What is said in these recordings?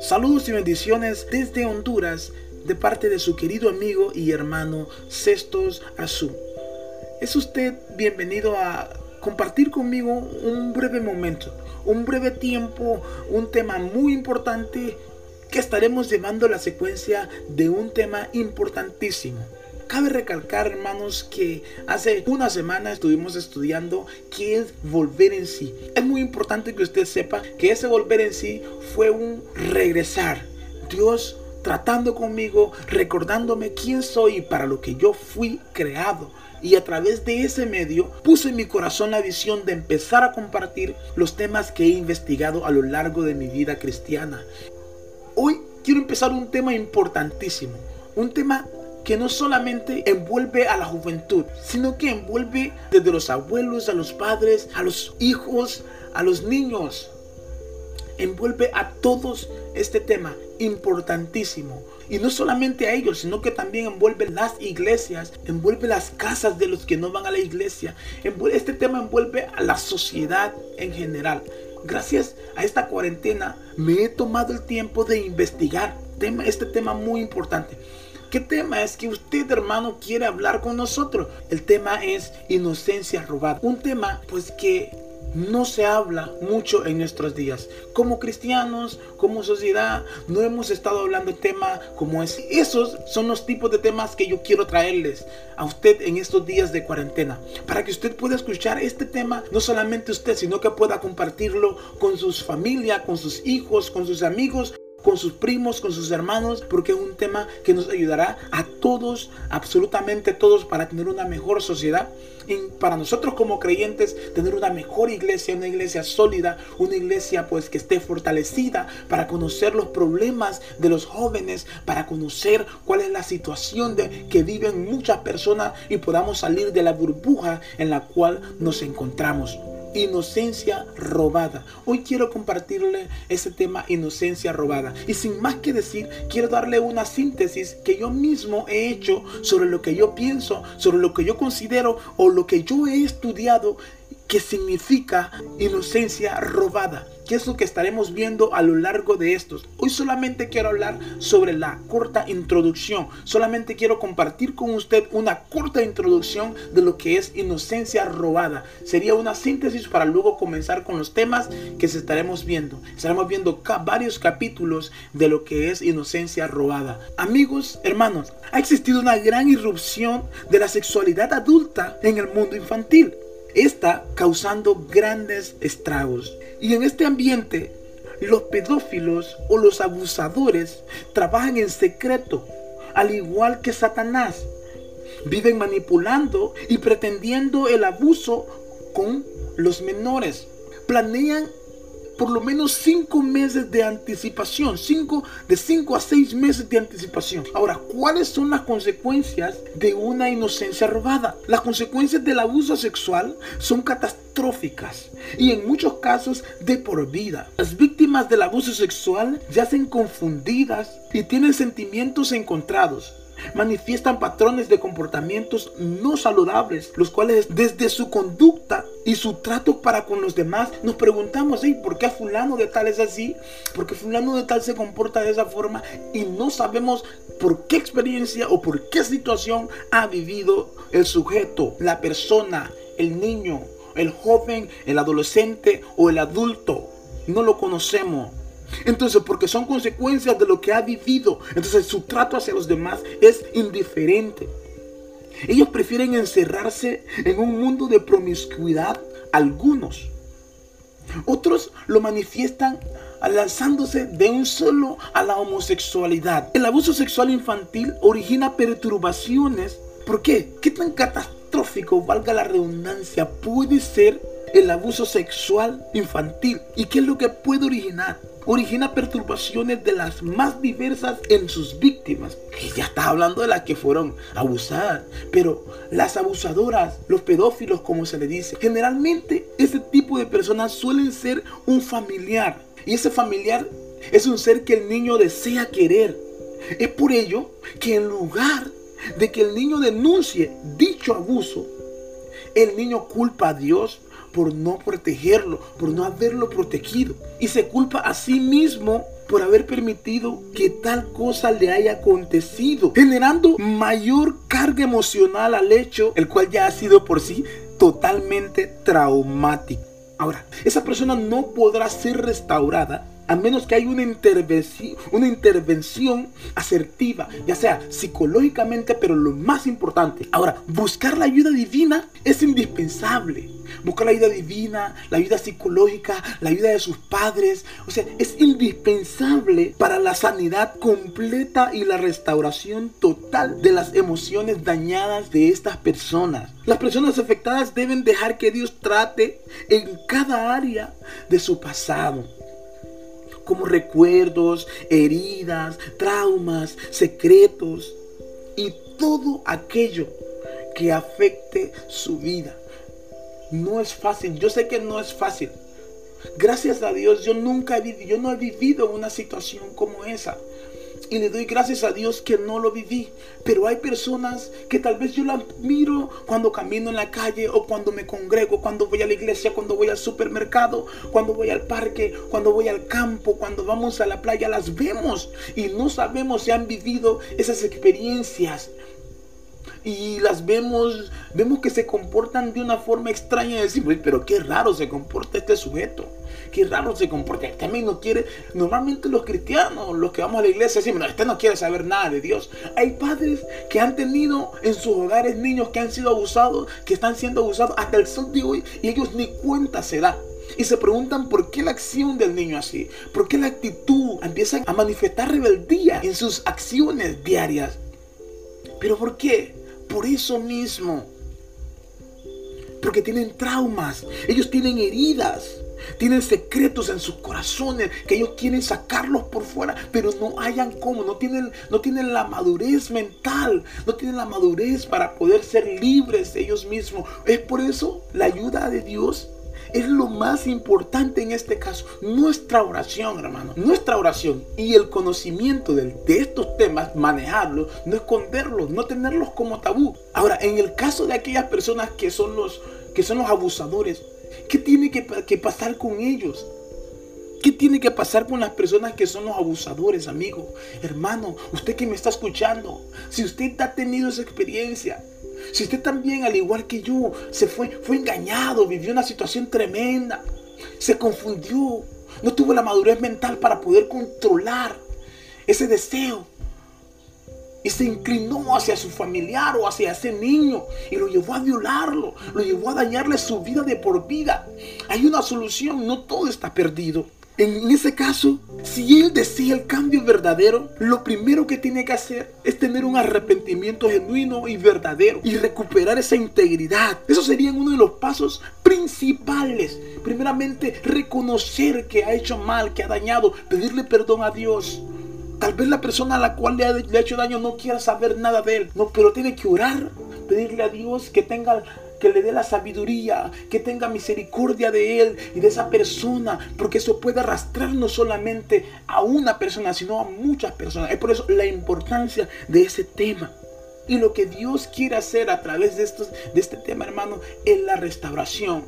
Saludos y bendiciones desde Honduras de parte de su querido amigo y hermano Cestos Azul. Es usted bienvenido a compartir conmigo un breve momento, un breve tiempo, un tema muy importante que estaremos llevando la secuencia de un tema importantísimo. Cabe recalcar, hermanos, que hace una semana estuvimos estudiando qué es volver en sí. Es muy importante que usted sepa que ese volver en sí fue un regresar. Dios tratando conmigo, recordándome quién soy y para lo que yo fui creado. Y a través de ese medio puse en mi corazón la visión de empezar a compartir los temas que he investigado a lo largo de mi vida cristiana. Hoy quiero empezar un tema importantísimo, un tema que no solamente envuelve a la juventud, sino que envuelve desde los abuelos, a los padres, a los hijos, a los niños. Envuelve a todos este tema importantísimo. Y no solamente a ellos, sino que también envuelve las iglesias, envuelve las casas de los que no van a la iglesia. Este tema envuelve a la sociedad en general. Gracias a esta cuarentena me he tomado el tiempo de investigar este tema muy importante. ¿Qué tema es que usted, hermano, quiere hablar con nosotros? El tema es inocencia robada. Un tema, pues, que no se habla mucho en nuestros días. Como cristianos, como sociedad, no hemos estado hablando de tema como es. Esos son los tipos de temas que yo quiero traerles a usted en estos días de cuarentena. Para que usted pueda escuchar este tema, no solamente usted, sino que pueda compartirlo con sus familia, con sus hijos, con sus amigos, con sus primos, con sus hermanos, porque es un tema que nos ayudará a todos, absolutamente todos, para tener una mejor sociedad. Y para nosotros como creyentes, tener una mejor iglesia, una iglesia sólida, una iglesia pues que esté fortalecida para conocer los problemas de los jóvenes, para conocer cuál es la situación de, que viven muchas personas y podamos salir de la burbuja en la cual nos encontramos inocencia robada. Hoy quiero compartirle ese tema inocencia robada. Y sin más que decir, quiero darle una síntesis que yo mismo he hecho sobre lo que yo pienso, sobre lo que yo considero o lo que yo he estudiado que significa inocencia robada que es lo que estaremos viendo a lo largo de estos. Hoy solamente quiero hablar sobre la corta introducción. Solamente quiero compartir con usted una corta introducción de lo que es inocencia robada. Sería una síntesis para luego comenzar con los temas que se estaremos viendo. Estaremos viendo varios capítulos de lo que es inocencia robada. Amigos, hermanos, ha existido una gran irrupción de la sexualidad adulta en el mundo infantil está causando grandes estragos. Y en este ambiente, los pedófilos o los abusadores trabajan en secreto, al igual que Satanás. Viven manipulando y pretendiendo el abuso con los menores. Planean por lo menos cinco meses de anticipación, cinco, de cinco a seis meses de anticipación. Ahora, ¿cuáles son las consecuencias de una inocencia robada? Las consecuencias del abuso sexual son catastróficas y en muchos casos de por vida. Las víctimas del abuso sexual yacen confundidas y tienen sentimientos encontrados manifiestan patrones de comportamientos no saludables, los cuales desde su conducta y su trato para con los demás nos preguntamos, ¿por qué fulano de tal es así? ¿Por qué fulano de tal se comporta de esa forma? Y no sabemos por qué experiencia o por qué situación ha vivido el sujeto, la persona, el niño, el joven, el adolescente o el adulto. No lo conocemos. Entonces, porque son consecuencias de lo que ha vivido. Entonces, su trato hacia los demás es indiferente. Ellos prefieren encerrarse en un mundo de promiscuidad, algunos. Otros lo manifiestan lanzándose de un solo a la homosexualidad. El abuso sexual infantil origina perturbaciones. ¿Por qué? ¿Qué tan catastrófico, valga la redundancia, puede ser el abuso sexual infantil? ¿Y qué es lo que puede originar? origina perturbaciones de las más diversas en sus víctimas. Y ya está hablando de las que fueron abusadas. Pero las abusadoras, los pedófilos como se le dice, generalmente ese tipo de personas suelen ser un familiar. Y ese familiar es un ser que el niño desea querer. Es por ello que en lugar de que el niño denuncie dicho abuso, el niño culpa a Dios por no protegerlo, por no haberlo protegido. Y se culpa a sí mismo por haber permitido que tal cosa le haya acontecido, generando mayor carga emocional al hecho, el cual ya ha sido por sí totalmente traumático. Ahora, esa persona no podrá ser restaurada a menos que haya una intervención, una intervención asertiva, ya sea psicológicamente, pero lo más importante. Ahora, buscar la ayuda divina es indispensable. Buscar la ayuda divina, la ayuda psicológica, la ayuda de sus padres. O sea, es indispensable para la sanidad completa y la restauración total de las emociones dañadas de estas personas. Las personas afectadas deben dejar que Dios trate en cada área de su pasado como recuerdos, heridas, traumas, secretos y todo aquello que afecte su vida. No es fácil, yo sé que no es fácil. Gracias a Dios yo nunca he vivido, yo no he vivido una situación como esa y le doy gracias a Dios que no lo viví. Pero hay personas que tal vez yo las miro cuando camino en la calle o cuando me congrego, cuando voy a la iglesia, cuando voy al supermercado, cuando voy al parque, cuando voy al campo, cuando vamos a la playa, las vemos y no sabemos si han vivido esas experiencias y las vemos, vemos que se comportan de una forma extraña y decimos, pero qué raro se comporta este sujeto, qué raro se comporta, este no quiere, normalmente los cristianos, los que vamos a la iglesia, decimos, no, este no quiere saber nada de Dios. Hay padres que han tenido en sus hogares niños que han sido abusados, que están siendo abusados hasta el sol de hoy y ellos ni cuenta se dan. Y se preguntan por qué la acción del niño así, por qué la actitud empieza a manifestar rebeldía en sus acciones diarias. ¿Pero por qué? por eso mismo. Porque tienen traumas, ellos tienen heridas, tienen secretos en sus corazones que ellos quieren sacarlos por fuera, pero no hayan cómo, no tienen, no tienen la madurez mental, no tienen la madurez para poder ser libres de ellos mismos. Es por eso la ayuda de Dios es lo más importante en este caso. Nuestra oración, hermano. Nuestra oración y el conocimiento de, estos temas, manejarlos, no esconderlos, no tenerlos como tabú. Ahora, en el caso de aquellas personas que son los, que son los abusadores, ¿qué tiene que, pasar con ellos? ¿Qué tiene que pasar con las personas que son los abusadores, amigo? Hermano, usted que me está escuchando, si usted ha tenido esa experiencia, si usted también, al igual que yo, se fue, fue engañado, vivió una situación tremenda, se confundió, no tuvo la madurez mental para poder controlar ese deseo. Y se inclinó hacia su familiar o hacia ese niño y lo llevó a violarlo, lo llevó a dañarle su vida de por vida. Hay una solución, no todo está perdido. En ese caso, si él desea el cambio verdadero, lo primero que tiene que hacer es tener un arrepentimiento genuino y verdadero y recuperar esa integridad. Eso sería uno de los pasos principales. Primeramente, reconocer que ha hecho mal, que ha dañado, pedirle perdón a Dios. Tal vez la persona a la cual le ha, hecho daño no quiera saber nada de él, pero tiene que orar, pedirle a Dios que tenga que le dé la sabiduría, que tenga misericordia de él y de esa persona, porque eso puede arrastrar no solamente a una persona, sino a muchas personas. Es por eso la importancia de ese tema. Y lo que Dios quiere hacer a través de, estos, de este tema, hermano, es la restauración.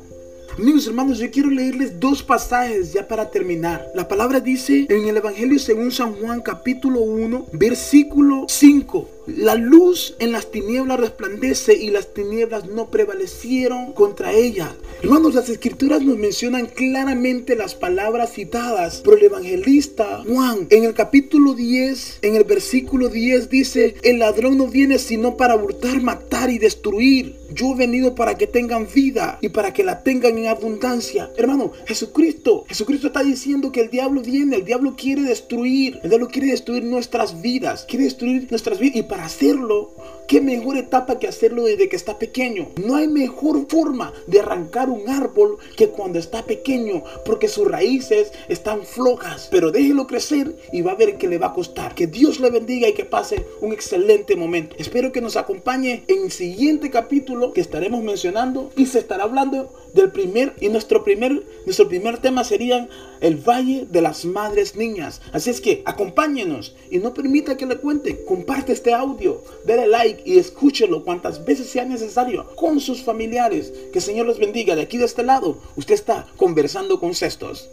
Amigos hermanos, yo quiero leerles dos pasajes ya para terminar. La palabra dice en el Evangelio según San Juan capítulo 1, versículo 5. La luz en las tinieblas resplandece y las tinieblas no prevalecieron contra ella. Hermanos, las escrituras nos mencionan claramente las palabras citadas por el evangelista Juan. En el capítulo 10, en el versículo 10 dice, el ladrón no viene sino para hurtar, matar y destruir. Yo he venido para que tengan vida y para que la tengan en abundancia. Hermano, Jesucristo, Jesucristo está diciendo que el diablo viene, el diablo quiere destruir, el diablo quiere destruir nuestras vidas, quiere destruir nuestras vidas y para hacerlo, qué mejor etapa que hacerlo desde que está pequeño. No hay mejor forma de arrancar un árbol que cuando está pequeño, porque sus raíces están flojas. Pero déjelo crecer y va a ver que le va a costar. Que Dios le bendiga y que pase un excelente momento. Espero que nos acompañe en el siguiente capítulo que estaremos mencionando y se estará hablando del primer y nuestro primer nuestro primer tema sería el Valle de las Madres Niñas. Así es que acompáñenos y no permita que le cuente. Comparte este audio, dale like y escúchelo cuantas veces sea necesario con sus familiares. Que el Señor los bendiga. De aquí de este lado, usted está conversando con cestos.